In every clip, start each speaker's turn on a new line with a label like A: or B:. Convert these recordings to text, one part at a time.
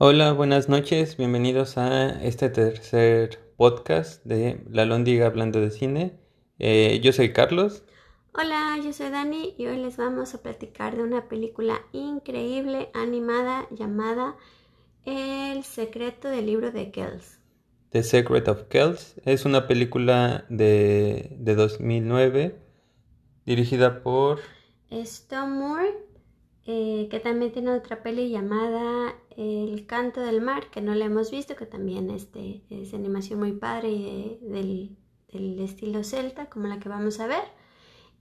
A: Hola, buenas noches, bienvenidos a este tercer podcast de La Lóndiga hablando de cine. Eh, yo soy Carlos.
B: Hola, yo soy Dani y hoy les vamos a platicar de una película increíble animada llamada El secreto del libro de Kells.
A: The Secret of Kells es una película de, de 2009 dirigida por
B: Moore eh, que también tiene otra peli llamada El canto del mar, que no la hemos visto, que también este, es animación muy padre y del, del, estilo celta, como la que vamos a ver.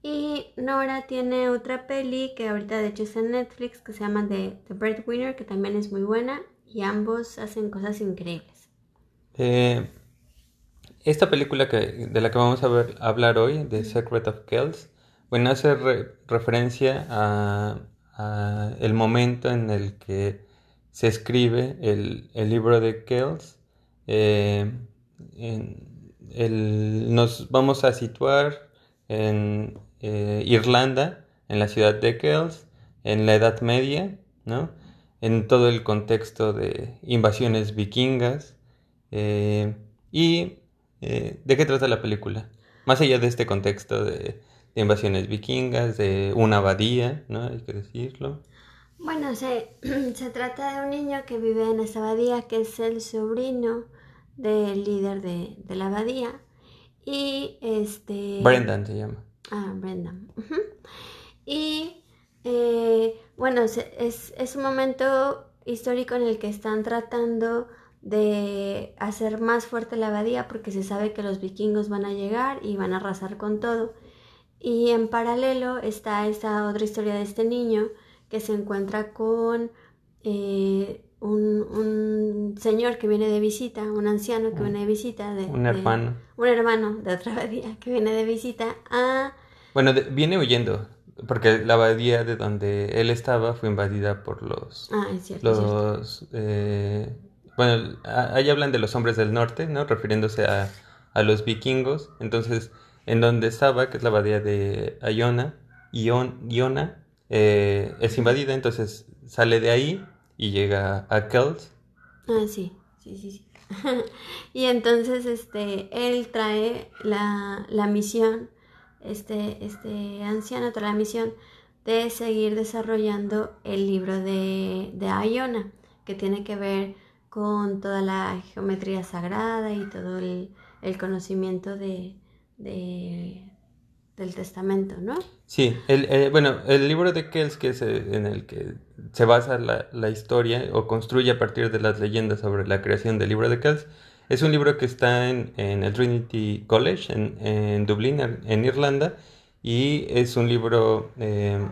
B: Y Nora tiene otra peli que ahorita de hecho está en Netflix, que se llama The, The Breadwinner, que también es muy buena, y ambos hacen cosas increíbles.
A: Eh, esta película que, de la que vamos a ver, hablar hoy, The Secret of Kells, bueno, hace referencia a el momento en el que se escribe el, libro de Kells. Eh, nos vamos a situar en eh, Irlanda, en la ciudad de Kells, en la Edad Media, ¿no? en todo el contexto de invasiones vikingas. Eh, ¿Y de qué trata la película? Más allá de este contexto de de invasiones vikingas, de una abadía, ¿no? Hay que decirlo.
B: Bueno, se, se trata de un niño que vive en esa abadía, que es el sobrino del líder de, la abadía. Y este...
A: Brendan se llama.
B: Ah, Brendan. Y eh, bueno, es, es un momento histórico en el que están tratando de hacer más fuerte la abadía porque se sabe que los vikingos van a llegar y van a arrasar con todo. Y en paralelo está esa otra historia de este niño que se encuentra con eh, un, señor que viene de visita, un anciano que viene de visita. De,
A: un hermano.
B: un hermano de otra abadía que viene de visita a...
A: Bueno, viene huyendo, porque la abadía de donde él estaba fue invadida por los...
B: Ah, es cierto.
A: Los... Eh, bueno, ahí hablan de los hombres del norte, ¿no? Refiriéndose a, a los vikingos. Entonces en donde estaba, que es la abadía de Iona, Iona eh, es invadida, entonces sale de ahí y llega a Kells.
B: Ah, sí, sí, sí, sí. y entonces este, él trae la, la misión, este, este anciano trae la misión de seguir desarrollando el libro de, de Iona, que tiene que ver con toda la geometría sagrada y todo el conocimiento de, de, del testamento, ¿no?
A: Sí, el, eh, bueno, el libro de Kells, que es eh, en el que se basa la, la, historia o construye a partir de las leyendas sobre la creación del libro de Kells, es un libro que está en, en el Trinity College, en, en Dublín, en, Irlanda, y es un libro, eh,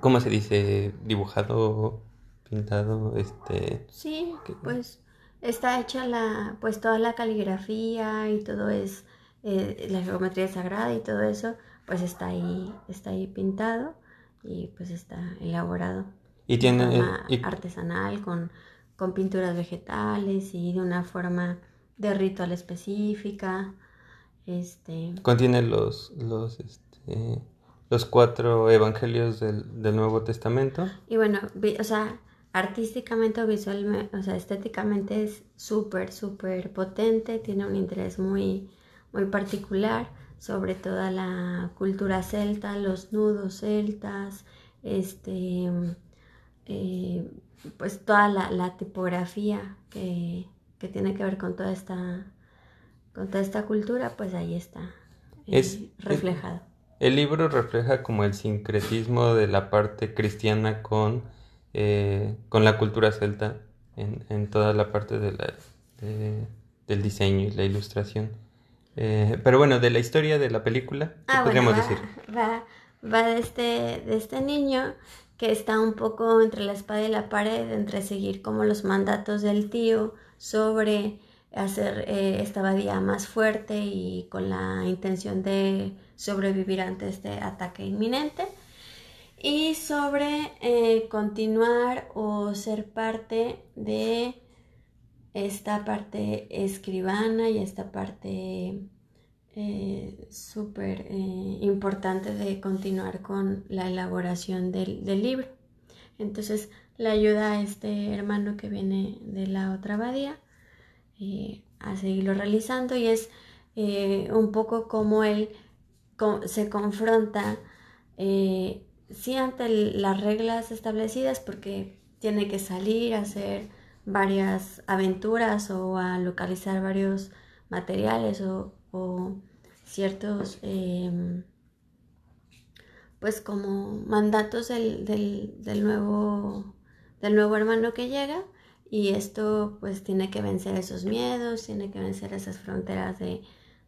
A: ¿cómo se dice? Dibujado, pintado, este...
B: Sí, pues está hecha la, pues toda la caligrafía y todo es eh, la geometría sagrada y todo eso, pues está ahí, está ahí pintado y pues está elaborado.
A: Y tiene
B: de forma artesanal con, con pinturas vegetales y de una forma de ritual específica. Este
A: contiene los los este, los cuatro evangelios del, del Nuevo Testamento.
B: Y bueno, o sea, artísticamente o visualmente, o sea, estéticamente es súper, súper potente, tiene un interés muy, muy particular sobre toda la cultura celta, los nudos celtas, este, eh, pues toda la, tipografía que, tiene que ver con toda esta, con toda esta cultura, pues ahí está eh, es, reflejado.
A: El, libro refleja como el sincretismo de la parte cristiana con, eh, con la cultura celta en, toda la parte de la, del diseño y la ilustración. Eh, pero bueno, de la historia de la película, ¿qué ah, podríamos decir?
B: Va, va de, este, de este niño que está un poco entre la espada y la pared, entre seguir como los mandatos del tío sobre hacer eh, esta abadía más fuerte y con la intención de sobrevivir ante este ataque inminente y sobre eh, continuar o ser parte de esta parte escribana y esta parte eh, súper eh, importante de continuar con la elaboración del, libro. Entonces le ayuda a este hermano que viene de la otra abadía eh, a seguirlo realizando y es un poco como él se confronta sí ante las reglas establecidas porque tiene que salir a hacer varias aventuras o a localizar varios materiales o, ciertos em, pues como mandatos del, del, nuevo del nuevo hermano que llega y esto pues tiene que vencer esos miedos, tiene que vencer esas fronteras de,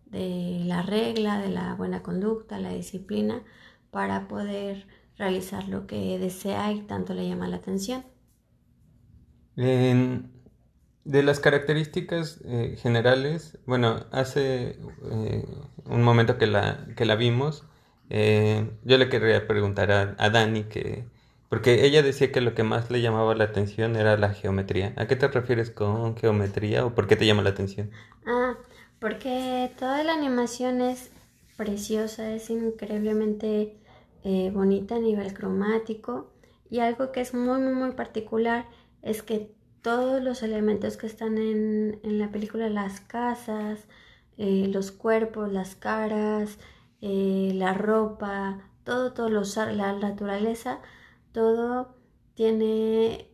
B: de la regla, de la buena conducta, la disciplina, para poder realizar lo que desea y tanto le llama la atención.
A: De las características eh, generales, bueno, hace eh, un momento que la, que la vimos, eh, yo le querría preguntar a, a, Dani que, porque ella decía que lo que más le llamaba la atención era la geometría. ¿A qué te refieres con geometría o por qué te llama la atención?
B: Ah, porque toda la animación es preciosa, es increíblemente eh, bonita a nivel cromático y algo que es muy muy muy particular es que todos los elementos que están en, la película, las casas, eh, los cuerpos, las caras, eh, la ropa, todo, todo la naturaleza, todo tiene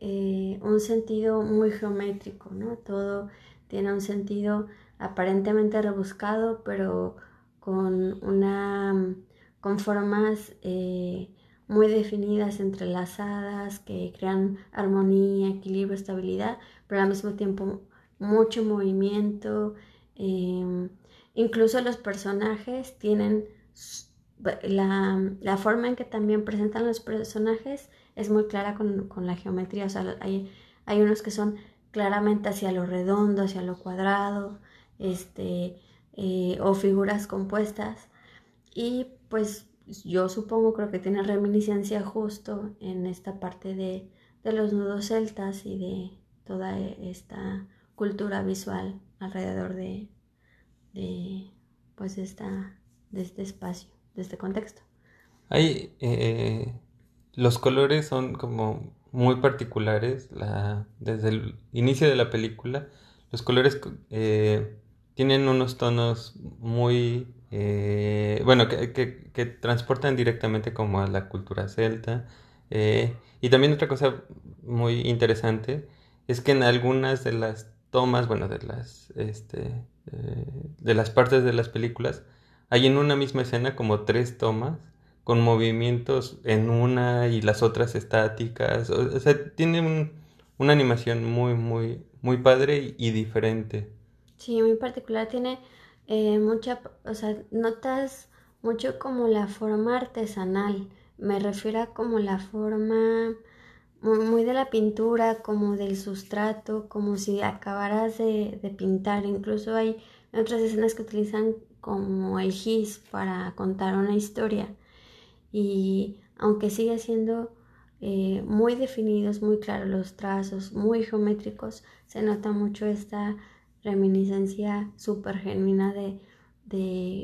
B: un sentido muy geométrico, ¿no? Todo tiene un sentido aparentemente rebuscado, pero con una con formas eh, muy definidas, entrelazadas, que crean armonía, equilibrio, estabilidad, pero al mismo tiempo mucho movimiento. Em, incluso los personajes tienen la, forma en que también presentan los personajes es muy clara con, la geometría. O sea, hay, hay, unos que son claramente hacia lo redondo, hacia lo cuadrado, este, eh, o figuras compuestas. Y pues yo supongo, creo que tiene reminiscencia justo en esta parte de, los nudos celtas y de toda esta cultura visual alrededor de, pues esta, de este espacio, de este contexto.
A: Hay, eh, los colores son como muy particulares la, desde el inicio de la película. Los colores eh, tienen unos tonos muy eh, bueno, que, que, transportan directamente como a la cultura celta. Eh, y también otra cosa muy interesante es que en algunas de las tomas, bueno, de las, este, eh, de las partes de las películas, hay en una misma escena como tres tomas con movimientos en una y las otras estáticas. O, sea, tiene una animación muy, muy, muy padre y diferente.
B: Sí, muy particular. Tiene eh, mucha, o sea, notas mucho como la forma artesanal. Me refiero a como la forma muy, de la pintura, como del sustrato, como si acabaras de, pintar. Incluso hay otras escenas que utilizan como el gis para contar una historia. Y aunque sigue siendo eh, muy definidos, muy claros los trazos, muy geométricos, se nota mucho esta reminiscencia súper genuina de,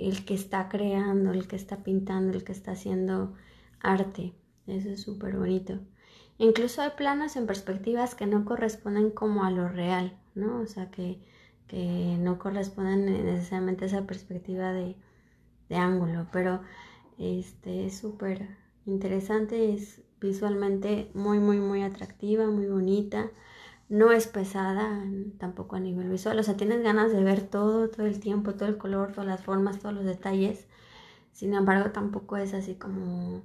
B: el que está creando, el que está pintando, el que está haciendo arte. Eso es súper bonito. Incluso hay planos en perspectivas que no corresponden como a lo real, ¿no? O sea, que, que no corresponden necesariamente a esa perspectiva de, de ángulo, pero este es súper interesante, es visualmente muy, muy, muy atractiva, muy bonita no es pesada tampoco a nivel visual, o sea, tienes ganas de ver todo, todo el tiempo, todo el color, todas las formas, todos los detalles, sin embargo tampoco es así como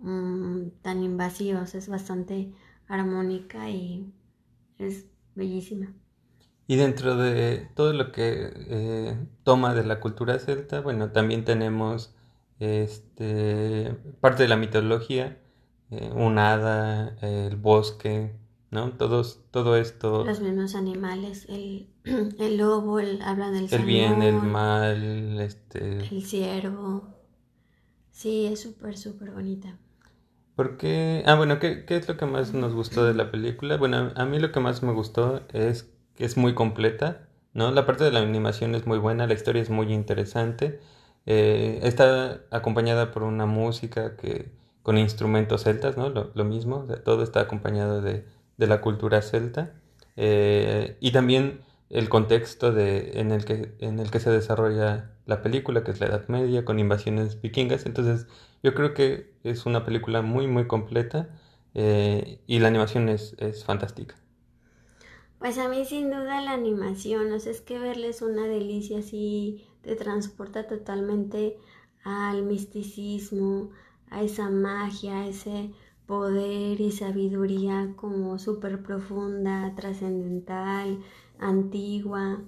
B: mm, tan invasiva, es bastante armónica y es bellísima.
A: Y dentro de todo lo que eh, toma de la cultura celta, bueno, también tenemos este, parte de la mitología, eh, un hada, el bosque, ¿no? Todos, todo esto...
B: Los mismos animales, el, el lobo, el, habla del
A: El bien, el mal, este...
B: El ciervo. Sí, es súper, súper bonita.
A: ¿Por qué? Ah, bueno, ¿qué, ¿qué, es lo que más nos gustó de la película? Bueno, a mí lo que más me gustó es que es muy completa, ¿no? La parte de la animación es muy buena, la historia es muy interesante. Eh, está acompañada por una música que con instrumentos celtas, ¿no? Lo, mismo, todo está acompañado de, la cultura celta. Eh, y también el contexto de, en, el que, en el que se desarrolla la película, que es la Edad Media, con invasiones vikingas. Entonces, yo creo que es una película muy, muy completa eh, y la animación es, es, fantástica.
B: Pues a mí sin duda la animación, o sea, es que verles una delicia así, te transporta totalmente al misticismo, a esa magia, a ese poder y sabiduría como súper profunda, trascendental, antigua,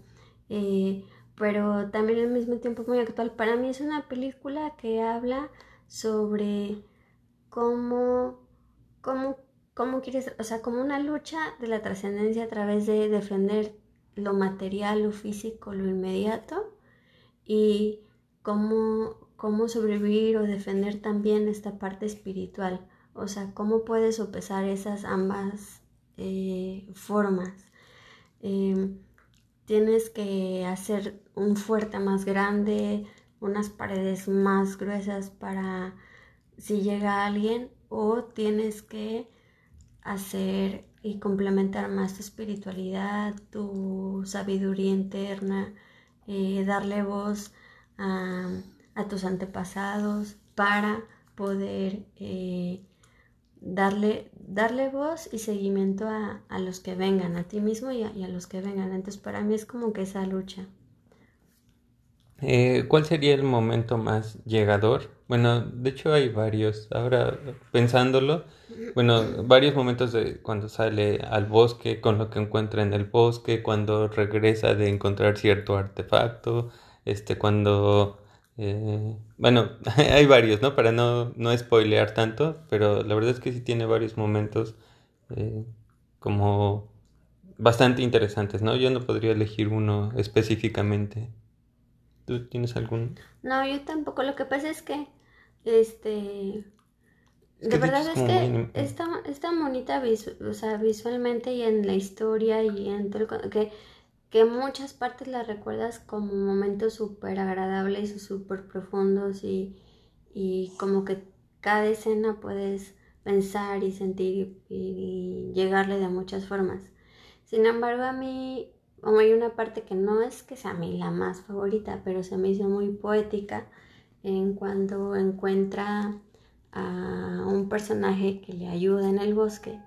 B: eh, pero también al mismo tiempo muy actual. Para mí es una película que habla sobre cómo, cómo, cómo quieres, o sea, como una lucha de la trascendencia a través de defender lo material, lo físico, lo inmediato y cómo, cómo sobrevivir o defender también esta parte espiritual. O sea, cómo puedes sopesar esas ambas eh, formas. Em, tienes que hacer un fuerte más grande, unas paredes más gruesas para si llega alguien o tienes que hacer y complementar más tu espiritualidad, tu sabiduría interna, eh, darle voz a, tus antepasados para poder eh, darle, darle voz y seguimiento a, los que vengan, a ti mismo y a, los que vengan. Entonces para mí es como que esa lucha.
A: Eh, ¿Cuál sería el momento más llegador? Bueno, de hecho hay varios. Ahora pensándolo, bueno, varios momentos de cuando sale al bosque, con lo que encuentra en el bosque, cuando regresa de encontrar cierto artefacto, este, cuando eh, bueno, hay varios, ¿no? Para no, no spoilear tanto, pero la verdad es que sí tiene varios momentos eh, como bastante interesantes, ¿no? Yo no podría elegir uno específicamente. ¿Tú tienes algún?
B: No, yo tampoco. Lo que pasa es que, este, de verdad es, que está, está bonita o sea, visualmente y en la historia y en todo el, que que muchas partes las recuerdas como momentos súper agradables y súper profundos y, como que cada escena puedes pensar y sentir y, llegarle de muchas formas. Sin embargo, a mí, hay una parte que no es que sea mí la más favorita, pero se me hizo muy poética en cuando encuentra a un personaje que le ayuda en el bosque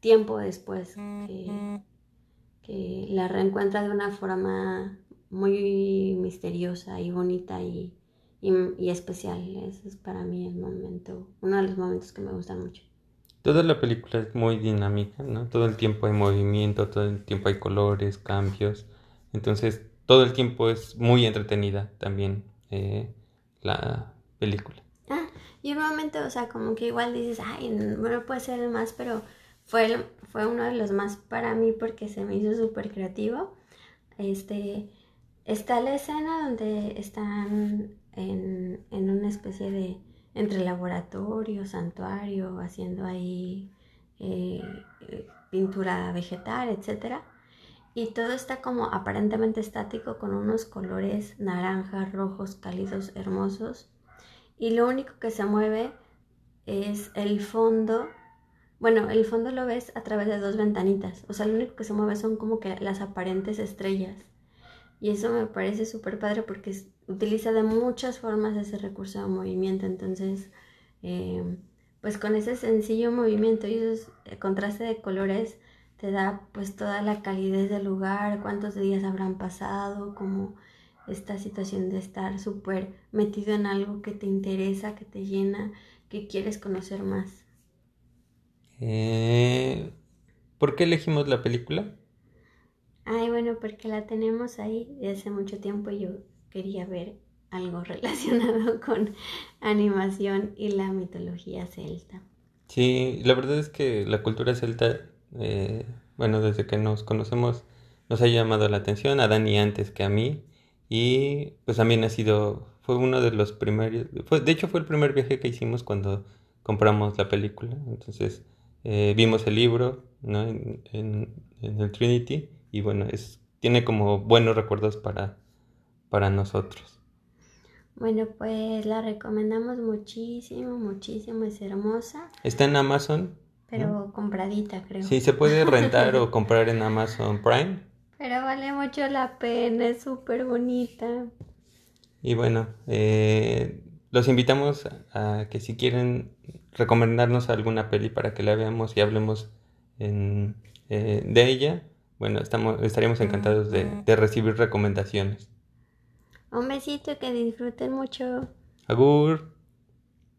B: tiempo después que la reencuentra de una forma muy misteriosa y bonita y, especial. Ese es para mí el momento, uno de los momentos que me gustan mucho.
A: Toda la película es muy dinámica, ¿no? Todo el tiempo hay movimiento, todo el tiempo hay colores, cambios. Entonces, todo el tiempo es muy entretenida también eh, la película.
B: Ah, y un momento, o sea, como que igual dices, ay, bueno, puede ser más, pero fue, fue uno de los más para mí porque se me hizo súper creativo. Este, está la escena donde están en, una especie de entre laboratorio, santuario, haciendo ahí eh, pintura vegetal, etc. Y todo está como aparentemente estático con unos colores naranjas, rojos, cálidos, hermosos. Y lo único que se mueve es el fondo bueno, el fondo lo ves a través de dos ventanitas. O sea, lo único que se mueve son como que las aparentes estrellas. Y eso me parece súper padre porque utiliza de muchas formas ese recurso de movimiento. Entonces, em, pues con ese sencillo movimiento y ese eh, contraste de colores te da pues toda la calidez del lugar, cuántos días habrán pasado, como esta situación de estar súper metido en algo que te interesa, que te llena, que quieres conocer más.
A: Eh, ¿Por qué elegimos la película?
B: Ay, bueno, porque la tenemos ahí de hace mucho tiempo y yo quería ver algo relacionado con animación y la mitología celta.
A: Sí, la verdad es que la cultura celta, eh, bueno, desde que nos conocemos, nos ha llamado la atención, a Dani antes que a mí, y pues también ha sido, fue uno de los primeros, fue, de hecho fue el primer viaje que hicimos cuando compramos la película, entonces eh, vimos el libro ¿no? en, en, el Trinity y bueno, es, tiene como buenos recuerdos para, para nosotros.
B: Bueno, pues la recomendamos muchísimo, muchísimo, es hermosa.
A: Está en Amazon.
B: Pero compradita, creo.
A: Sí, se puede rentar o comprar en Amazon Prime.
B: Pero vale mucho la pena, es súper bonita.
A: Y bueno, eh, los invitamos a que si quieren recomendarnos alguna peli para que la veamos y hablemos en, eh, de ella, bueno, estamos, estaríamos encantados de, de recibir recomendaciones.
B: Un besito, que disfruten mucho.
A: Agur.